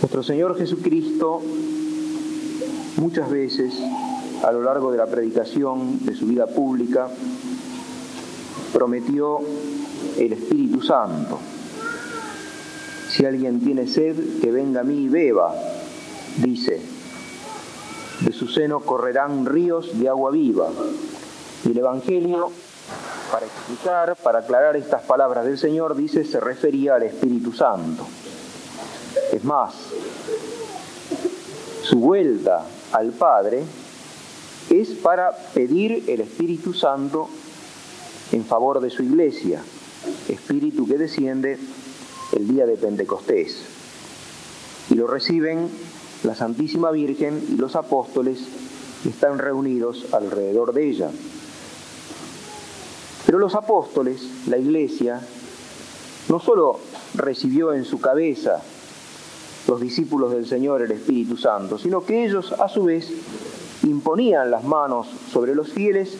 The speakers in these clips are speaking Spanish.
Nuestro Señor Jesucristo muchas veces a lo largo de la predicación de su vida pública prometió el Espíritu Santo. Si alguien tiene sed, que venga a mí y beba, dice. De su seno correrán ríos de agua viva. Y el Evangelio, para explicar, para aclarar estas palabras del Señor, dice, se refería al Espíritu Santo. Más, su vuelta al Padre es para pedir el Espíritu Santo en favor de su iglesia, espíritu que desciende el día de Pentecostés. Y lo reciben la Santísima Virgen y los apóstoles que están reunidos alrededor de ella. Pero los apóstoles, la iglesia, no solo recibió en su cabeza los discípulos del Señor el Espíritu Santo, sino que ellos a su vez imponían las manos sobre los fieles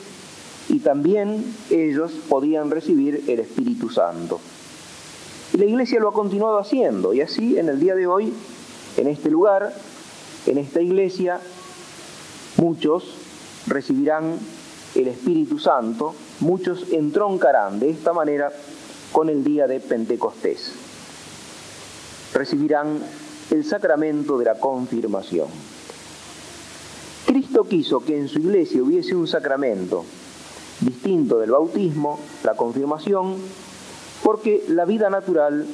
y también ellos podían recibir el Espíritu Santo. Y la iglesia lo ha continuado haciendo y así en el día de hoy, en este lugar, en esta iglesia, muchos recibirán el Espíritu Santo, muchos entroncarán de esta manera con el día de Pentecostés. Recibirán el sacramento de la confirmación. Cristo quiso que en su iglesia hubiese un sacramento distinto del bautismo, la confirmación, porque la vida natural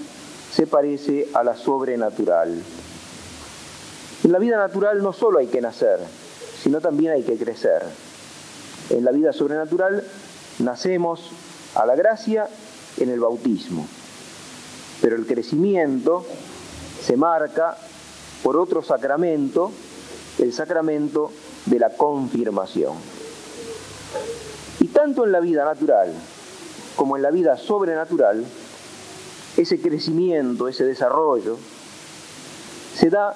se parece a la sobrenatural. En la vida natural no solo hay que nacer, sino también hay que crecer. En la vida sobrenatural nacemos a la gracia en el bautismo, pero el crecimiento se marca por otro sacramento, el sacramento de la confirmación. Y tanto en la vida natural como en la vida sobrenatural, ese crecimiento, ese desarrollo, se da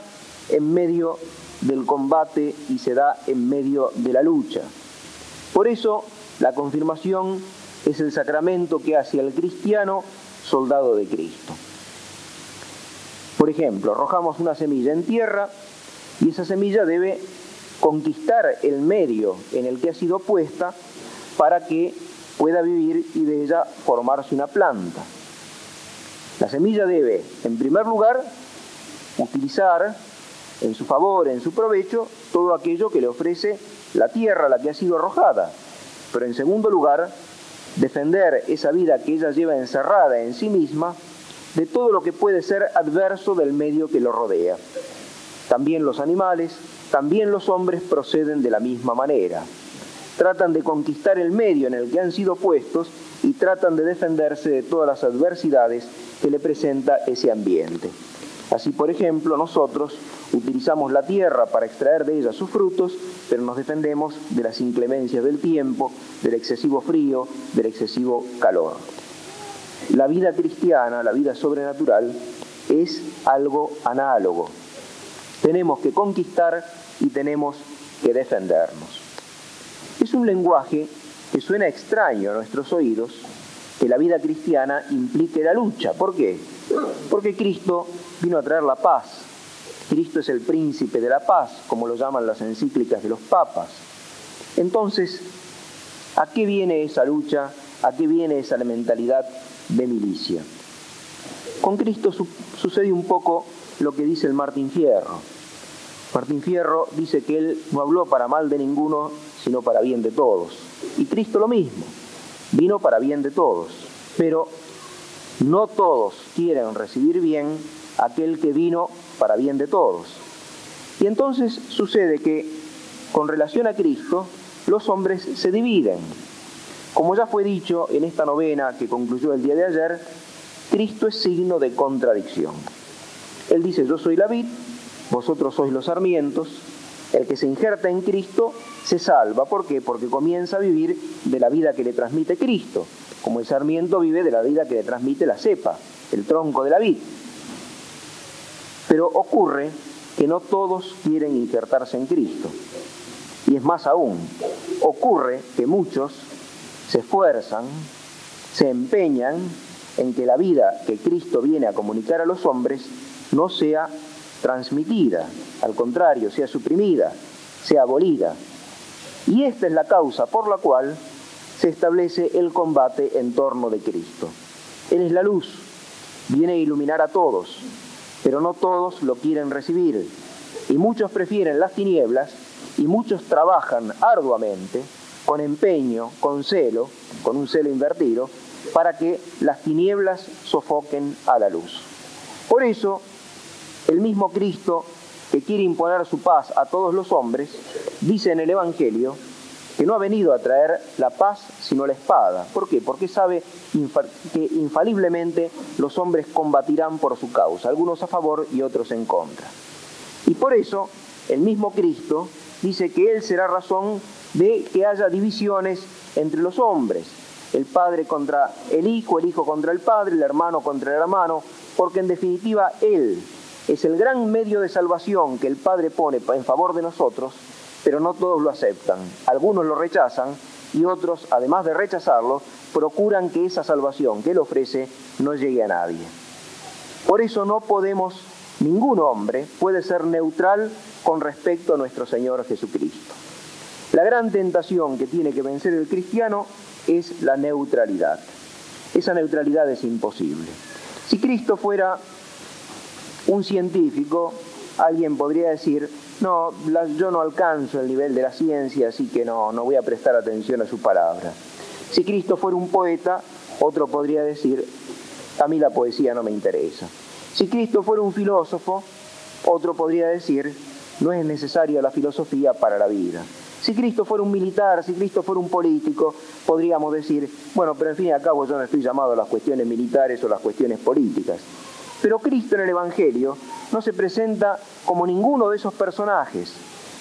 en medio del combate y se da en medio de la lucha. Por eso la confirmación es el sacramento que hace al cristiano soldado de Cristo. Por ejemplo, arrojamos una semilla en tierra y esa semilla debe conquistar el medio en el que ha sido puesta para que pueda vivir y de ella formarse una planta. La semilla debe, en primer lugar, utilizar en su favor, en su provecho, todo aquello que le ofrece la tierra la que ha sido arrojada. Pero en segundo lugar, defender esa vida que ella lleva encerrada en sí misma de todo lo que puede ser adverso del medio que lo rodea. También los animales, también los hombres proceden de la misma manera. Tratan de conquistar el medio en el que han sido puestos y tratan de defenderse de todas las adversidades que le presenta ese ambiente. Así, por ejemplo, nosotros utilizamos la tierra para extraer de ella sus frutos, pero nos defendemos de las inclemencias del tiempo, del excesivo frío, del excesivo calor. La vida cristiana, la vida sobrenatural, es algo análogo. Tenemos que conquistar y tenemos que defendernos. Es un lenguaje que suena extraño a nuestros oídos, que la vida cristiana implique la lucha. ¿Por qué? Porque Cristo vino a traer la paz. Cristo es el príncipe de la paz, como lo llaman las encíclicas de los papas. Entonces, ¿a qué viene esa lucha? ¿A qué viene esa mentalidad de milicia? Con Cristo sucede un poco lo que dice el Martín Fierro. Martín Fierro dice que él no habló para mal de ninguno, sino para bien de todos. Y Cristo lo mismo, vino para bien de todos. Pero no todos quieren recibir bien aquel que vino para bien de todos. Y entonces sucede que con relación a Cristo, los hombres se dividen. Como ya fue dicho en esta novena que concluyó el día de ayer, Cristo es signo de contradicción. Él dice, yo soy la vid, vosotros sois los sarmientos, el que se injerta en Cristo se salva. ¿Por qué? Porque comienza a vivir de la vida que le transmite Cristo, como el sarmiento vive de la vida que le transmite la cepa, el tronco de la vid. Pero ocurre que no todos quieren injertarse en Cristo. Y es más aún, ocurre que muchos se esfuerzan, se empeñan en que la vida que Cristo viene a comunicar a los hombres no sea transmitida, al contrario, sea suprimida, sea abolida. Y esta es la causa por la cual se establece el combate en torno de Cristo. Él es la luz, viene a iluminar a todos, pero no todos lo quieren recibir. Y muchos prefieren las tinieblas y muchos trabajan arduamente, con empeño, con celo, con un celo invertido, para que las tinieblas sofoquen a la luz. Por eso, el mismo Cristo que quiere imponer su paz a todos los hombres, dice en el Evangelio que no ha venido a traer la paz sino la espada. ¿Por qué? Porque sabe que infaliblemente los hombres combatirán por su causa, algunos a favor y otros en contra. Y por eso el mismo Cristo dice que Él será razón de que haya divisiones entre los hombres, el padre contra el hijo, el hijo contra el padre, el hermano contra el hermano, porque en definitiva Él es el gran medio de salvación que el Padre pone en favor de nosotros, pero no todos lo aceptan. Algunos lo rechazan y otros, además de rechazarlo, procuran que esa salvación que Él ofrece no llegue a nadie. Por eso no podemos, ningún hombre puede ser neutral con respecto a nuestro Señor Jesucristo. La gran tentación que tiene que vencer el cristiano es la neutralidad. Esa neutralidad es imposible. Si Cristo fuera un científico, alguien podría decir, no, yo no alcanzo el nivel de la ciencia, así que no, no voy a prestar atención a su palabra. Si Cristo fuera un poeta, otro podría decir, a mí la poesía no me interesa. Si Cristo fuera un filósofo, otro podría decir, no es necesaria la filosofía para la vida. Si Cristo fuera un militar, si Cristo fuera un político, podríamos decir, bueno, pero en fin y al cabo yo no estoy llamado a las cuestiones militares o las cuestiones políticas. Pero Cristo en el Evangelio no se presenta como ninguno de esos personajes,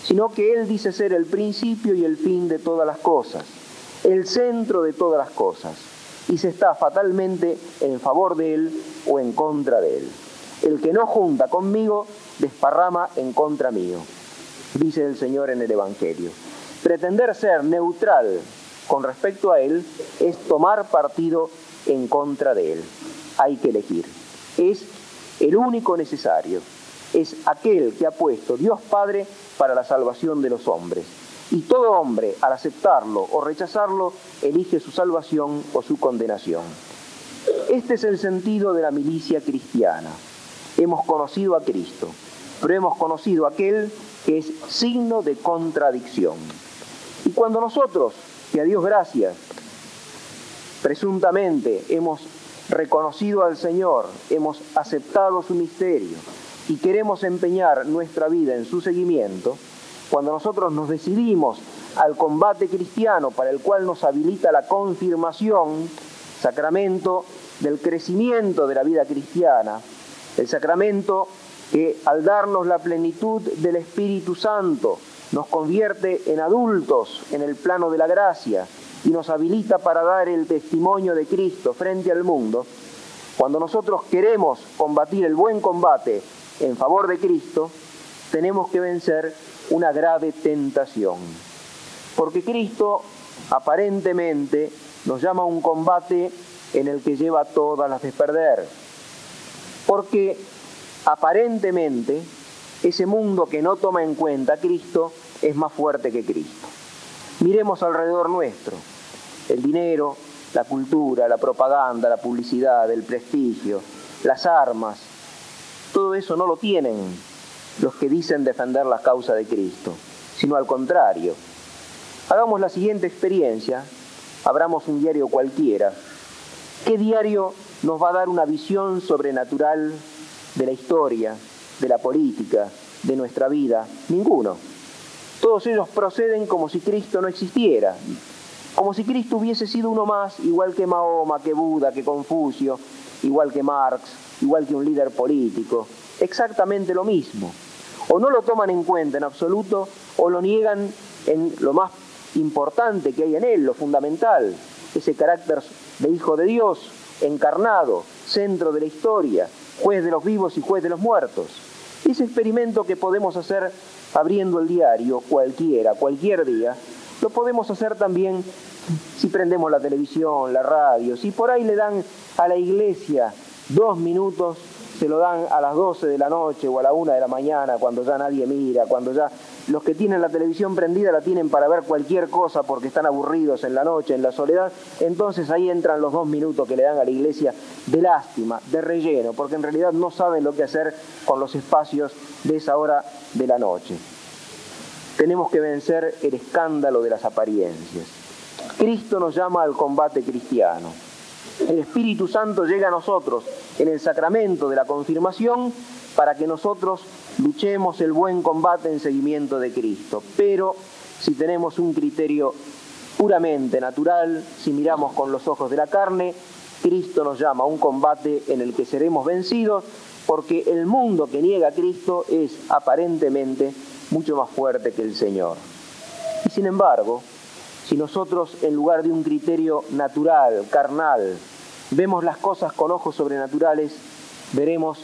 sino que Él dice ser el principio y el fin de todas las cosas, el centro de todas las cosas, y se está fatalmente en favor de Él o en contra de Él. El que no junta conmigo, desparrama en contra mío, dice el Señor en el Evangelio. Pretender ser neutral con respecto a Él es tomar partido en contra de Él. Hay que elegir es el único necesario, es aquel que ha puesto Dios Padre para la salvación de los hombres. Y todo hombre, al aceptarlo o rechazarlo, elige su salvación o su condenación. Este es el sentido de la milicia cristiana. Hemos conocido a Cristo, pero hemos conocido aquel que es signo de contradicción. Y cuando nosotros, que a Dios gracias, presuntamente hemos reconocido al Señor, hemos aceptado su misterio y queremos empeñar nuestra vida en su seguimiento, cuando nosotros nos decidimos al combate cristiano para el cual nos habilita la confirmación, sacramento del crecimiento de la vida cristiana, el sacramento que al darnos la plenitud del Espíritu Santo nos convierte en adultos en el plano de la gracia, y nos habilita para dar el testimonio de Cristo frente al mundo, cuando nosotros queremos combatir el buen combate en favor de Cristo, tenemos que vencer una grave tentación. Porque Cristo aparentemente nos llama a un combate en el que lleva todas las de perder. Porque aparentemente ese mundo que no toma en cuenta a Cristo es más fuerte que Cristo. Miremos alrededor nuestro el dinero, la cultura, la propaganda, la publicidad, el prestigio, las armas, todo eso no lo tienen los que dicen defender la causa de Cristo, sino al contrario. Hagamos la siguiente experiencia, abramos un diario cualquiera. ¿Qué diario nos va a dar una visión sobrenatural de la historia, de la política, de nuestra vida? Ninguno. Todos ellos proceden como si Cristo no existiera, como si Cristo hubiese sido uno más, igual que Mahoma, que Buda, que Confucio, igual que Marx, igual que un líder político. Exactamente lo mismo. O no lo toman en cuenta en absoluto, o lo niegan en lo más importante que hay en él, lo fundamental, ese carácter de hijo de Dios, encarnado, centro de la historia, juez de los vivos y juez de los muertos. Ese experimento que podemos hacer abriendo el diario cualquiera, cualquier día, lo podemos hacer también si prendemos la televisión, la radio, si por ahí le dan a la iglesia dos minutos se lo dan a las 12 de la noche o a la 1 de la mañana, cuando ya nadie mira, cuando ya los que tienen la televisión prendida la tienen para ver cualquier cosa porque están aburridos en la noche, en la soledad, entonces ahí entran los dos minutos que le dan a la iglesia de lástima, de relleno, porque en realidad no saben lo que hacer con los espacios de esa hora de la noche. Tenemos que vencer el escándalo de las apariencias. Cristo nos llama al combate cristiano. El Espíritu Santo llega a nosotros en el sacramento de la confirmación para que nosotros luchemos el buen combate en seguimiento de Cristo. Pero si tenemos un criterio puramente natural, si miramos con los ojos de la carne, Cristo nos llama a un combate en el que seremos vencidos, porque el mundo que niega a Cristo es aparentemente mucho más fuerte que el Señor. Y sin embargo, si nosotros en lugar de un criterio natural, carnal, vemos las cosas con ojos sobrenaturales, veremos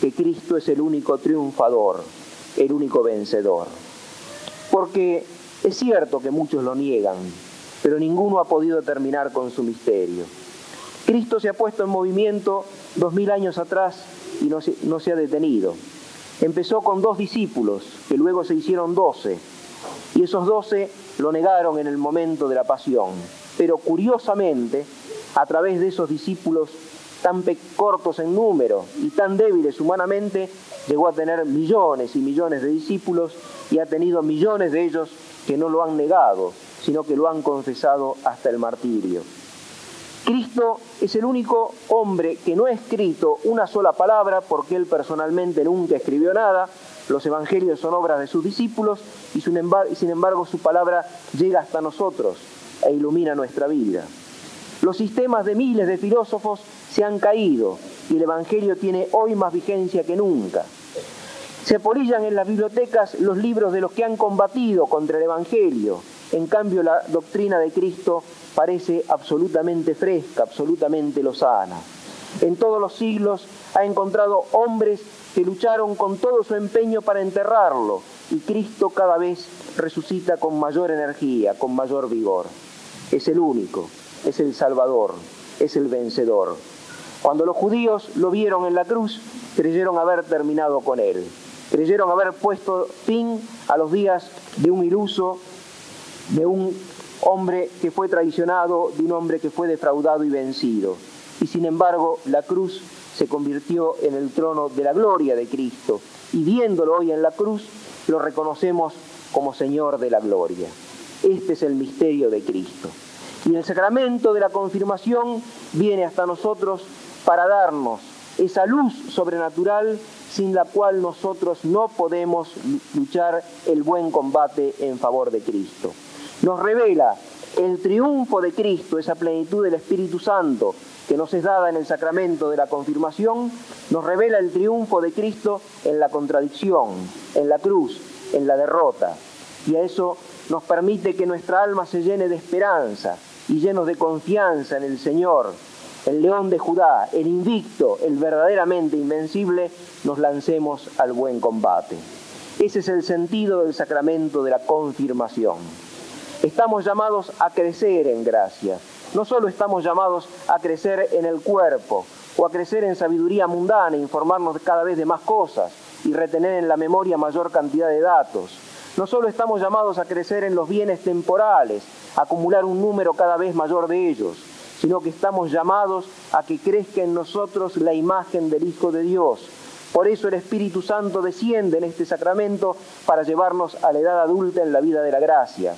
que Cristo es el único triunfador, el único vencedor. Porque es cierto que muchos lo niegan, pero ninguno ha podido terminar con su misterio. Cristo se ha puesto en movimiento dos mil años atrás y no se, no se ha detenido. Empezó con dos discípulos, que luego se hicieron doce, y esos doce lo negaron en el momento de la pasión. Pero curiosamente, a través de esos discípulos tan cortos en número y tan débiles humanamente, llegó a tener millones y millones de discípulos y ha tenido millones de ellos que no lo han negado, sino que lo han confesado hasta el martirio. Cristo es el único hombre que no ha escrito una sola palabra porque él personalmente nunca escribió nada. Los evangelios son obras de sus discípulos y sin embargo su palabra llega hasta nosotros e ilumina nuestra vida. Los sistemas de miles de filósofos se han caído y el Evangelio tiene hoy más vigencia que nunca. Se apolillan en las bibliotecas los libros de los que han combatido contra el Evangelio. En cambio, la doctrina de Cristo parece absolutamente fresca, absolutamente lozana. En todos los siglos ha encontrado hombres que lucharon con todo su empeño para enterrarlo y Cristo cada vez resucita con mayor energía, con mayor vigor. Es el único, es el Salvador, es el vencedor. Cuando los judíos lo vieron en la cruz, creyeron haber terminado con él. Creyeron haber puesto fin a los días de un iluso, de un hombre que fue traicionado, de un hombre que fue defraudado y vencido. Y sin embargo, la cruz se convirtió en el trono de la gloria de Cristo. Y viéndolo hoy en la cruz, lo reconocemos como Señor de la gloria. Este es el misterio de Cristo. Y el sacramento de la confirmación viene hasta nosotros para darnos esa luz sobrenatural sin la cual nosotros no podemos luchar el buen combate en favor de Cristo. Nos revela el triunfo de Cristo, esa plenitud del Espíritu Santo que nos es dada en el sacramento de la confirmación, nos revela el triunfo de Cristo en la contradicción, en la cruz, en la derrota. Y a eso nos permite que nuestra alma se llene de esperanza y llenos de confianza en el Señor, el león de Judá, el invicto, el verdaderamente invencible, nos lancemos al buen combate. Ese es el sentido del sacramento de la confirmación. Estamos llamados a crecer en gracia. No solo estamos llamados a crecer en el cuerpo o a crecer en sabiduría mundana, informarnos cada vez de más cosas y retener en la memoria mayor cantidad de datos. No solo estamos llamados a crecer en los bienes temporales, acumular un número cada vez mayor de ellos, sino que estamos llamados a que crezca en nosotros la imagen del Hijo de Dios. Por eso el Espíritu Santo desciende en este sacramento para llevarnos a la edad adulta en la vida de la gracia.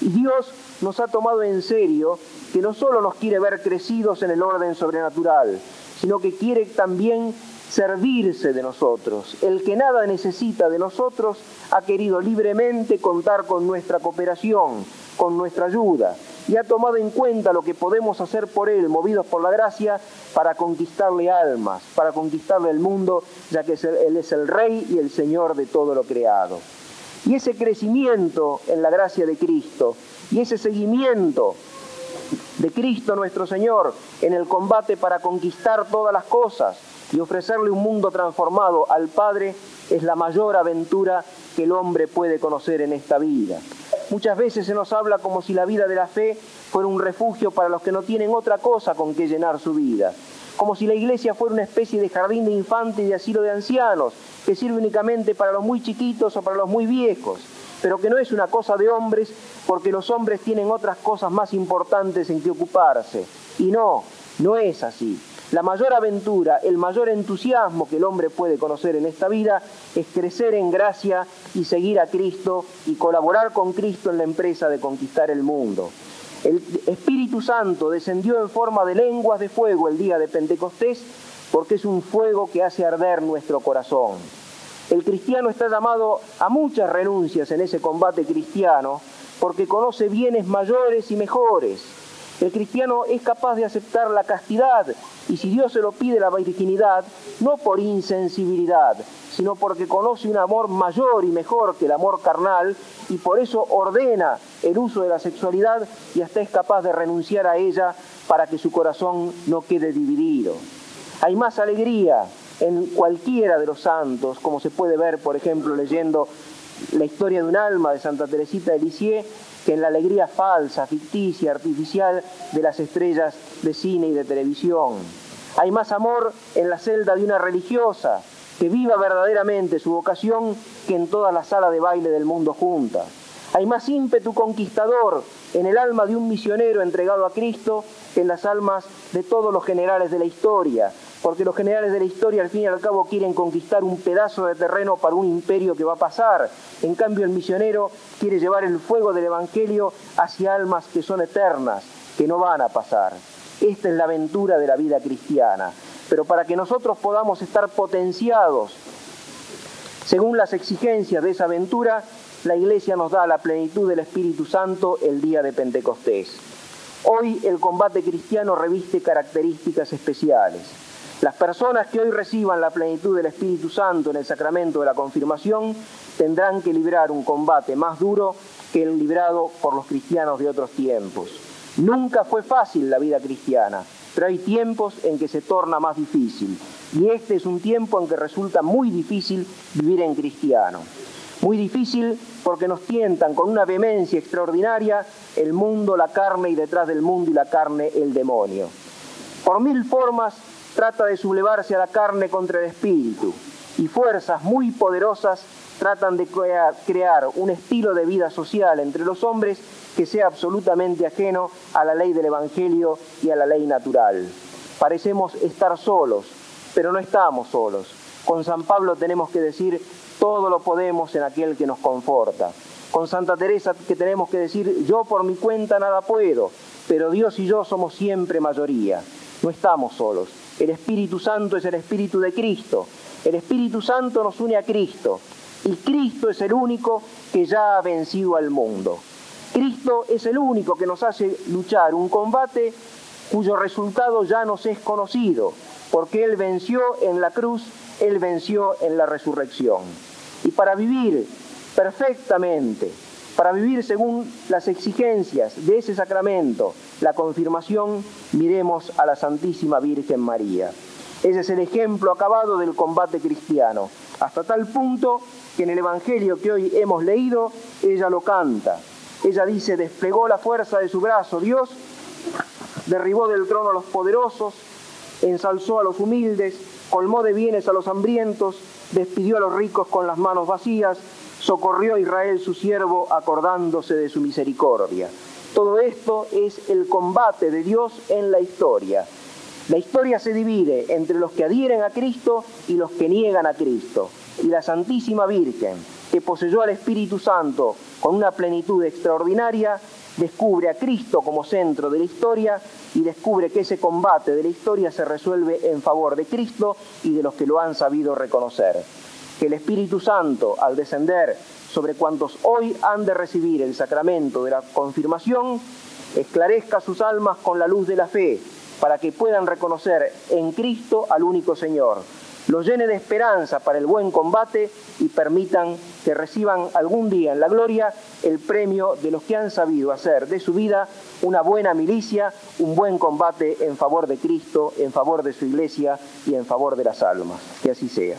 Y Dios nos ha tomado en serio que no solo nos quiere ver crecidos en el orden sobrenatural, sino que quiere también servirse de nosotros. El que nada necesita de nosotros ha querido libremente contar con nuestra cooperación, con nuestra ayuda y ha tomado en cuenta lo que podemos hacer por Él, movidos por la gracia, para conquistarle almas, para conquistarle el mundo, ya que Él es el Rey y el Señor de todo lo creado. Y ese crecimiento en la gracia de Cristo y ese seguimiento de Cristo nuestro Señor en el combate para conquistar todas las cosas y ofrecerle un mundo transformado al Padre es la mayor aventura que el hombre puede conocer en esta vida. Muchas veces se nos habla como si la vida de la fe fuera un refugio para los que no tienen otra cosa con que llenar su vida. como si la iglesia fuera una especie de jardín de infantes y de asilo de ancianos, que sirve únicamente para los muy chiquitos o para los muy viejos, pero que no es una cosa de hombres porque los hombres tienen otras cosas más importantes en que ocuparse. Y no, no es así. La mayor aventura, el mayor entusiasmo que el hombre puede conocer en esta vida es crecer en gracia y seguir a Cristo y colaborar con Cristo en la empresa de conquistar el mundo. El Espíritu Santo descendió en forma de lenguas de fuego el día de Pentecostés porque es un fuego que hace arder nuestro corazón. El cristiano está llamado a muchas renuncias en ese combate cristiano porque conoce bienes mayores y mejores el cristiano es capaz de aceptar la castidad y si Dios se lo pide la virginidad, no por insensibilidad, sino porque conoce un amor mayor y mejor que el amor carnal y por eso ordena el uso de la sexualidad y hasta es capaz de renunciar a ella para que su corazón no quede dividido. Hay más alegría en cualquiera de los santos, como se puede ver, por ejemplo, leyendo la historia de un alma de Santa Teresita de Lisieux, que en la alegría falsa, ficticia, artificial de las estrellas de cine y de televisión. Hay más amor en la celda de una religiosa que viva verdaderamente su vocación que en toda la sala de baile del mundo junta. Hay más ímpetu conquistador en el alma de un misionero entregado a Cristo que en las almas de todos los generales de la historia, porque los generales de la historia al fin y al cabo quieren conquistar un pedazo de terreno para un imperio que va a pasar. En cambio el misionero quiere llevar el fuego del Evangelio hacia almas que son eternas, que no van a pasar. Esta es la aventura de la vida cristiana. Pero para que nosotros podamos estar potenciados según las exigencias de esa aventura, la Iglesia nos da la plenitud del Espíritu Santo el día de Pentecostés. Hoy el combate cristiano reviste características especiales. Las personas que hoy reciban la plenitud del Espíritu Santo en el sacramento de la confirmación tendrán que librar un combate más duro que el librado por los cristianos de otros tiempos. Nunca fue fácil la vida cristiana, pero hay tiempos en que se torna más difícil. Y este es un tiempo en que resulta muy difícil vivir en cristiano. Muy difícil porque nos tientan con una vehemencia extraordinaria el mundo, la carne y detrás del mundo y la carne el demonio. Por mil formas trata de sublevarse a la carne contra el espíritu y fuerzas muy poderosas tratan de crear un estilo de vida social entre los hombres que sea absolutamente ajeno a la ley del Evangelio y a la ley natural. Parecemos estar solos, pero no estamos solos. Con San Pablo tenemos que decir, todo lo podemos en aquel que nos conforta. Con Santa Teresa que tenemos que decir, yo por mi cuenta nada puedo, pero Dios y yo somos siempre mayoría. No estamos solos. El Espíritu Santo es el Espíritu de Cristo. El Espíritu Santo nos une a Cristo. Y Cristo es el único que ya ha vencido al mundo. Cristo es el único que nos hace luchar un combate cuyo resultado ya nos es conocido, porque Él venció en la cruz, Él venció en la resurrección. Y para vivir perfectamente, para vivir según las exigencias de ese sacramento, la confirmación, miremos a la Santísima Virgen María. Ese es el ejemplo acabado del combate cristiano, hasta tal punto que en el Evangelio que hoy hemos leído, ella lo canta. Ella dice, desplegó la fuerza de su brazo Dios, derribó del trono a los poderosos, ensalzó a los humildes, colmó de bienes a los hambrientos, despidió a los ricos con las manos vacías, socorrió a Israel su siervo acordándose de su misericordia. Todo esto es el combate de Dios en la historia. La historia se divide entre los que adhieren a Cristo y los que niegan a Cristo. Y la Santísima Virgen, que poseyó al Espíritu Santo con una plenitud extraordinaria, descubre a Cristo como centro de la historia y descubre que ese combate de la historia se resuelve en favor de Cristo y de los que lo han sabido reconocer que el Espíritu Santo, al descender sobre cuantos hoy han de recibir el sacramento de la confirmación, esclarezca sus almas con la luz de la fe, para que puedan reconocer en Cristo al único Señor, los llene de esperanza para el buen combate y permitan que reciban algún día en la gloria el premio de los que han sabido hacer de su vida una buena milicia, un buen combate en favor de Cristo, en favor de su iglesia y en favor de las almas. Que así sea.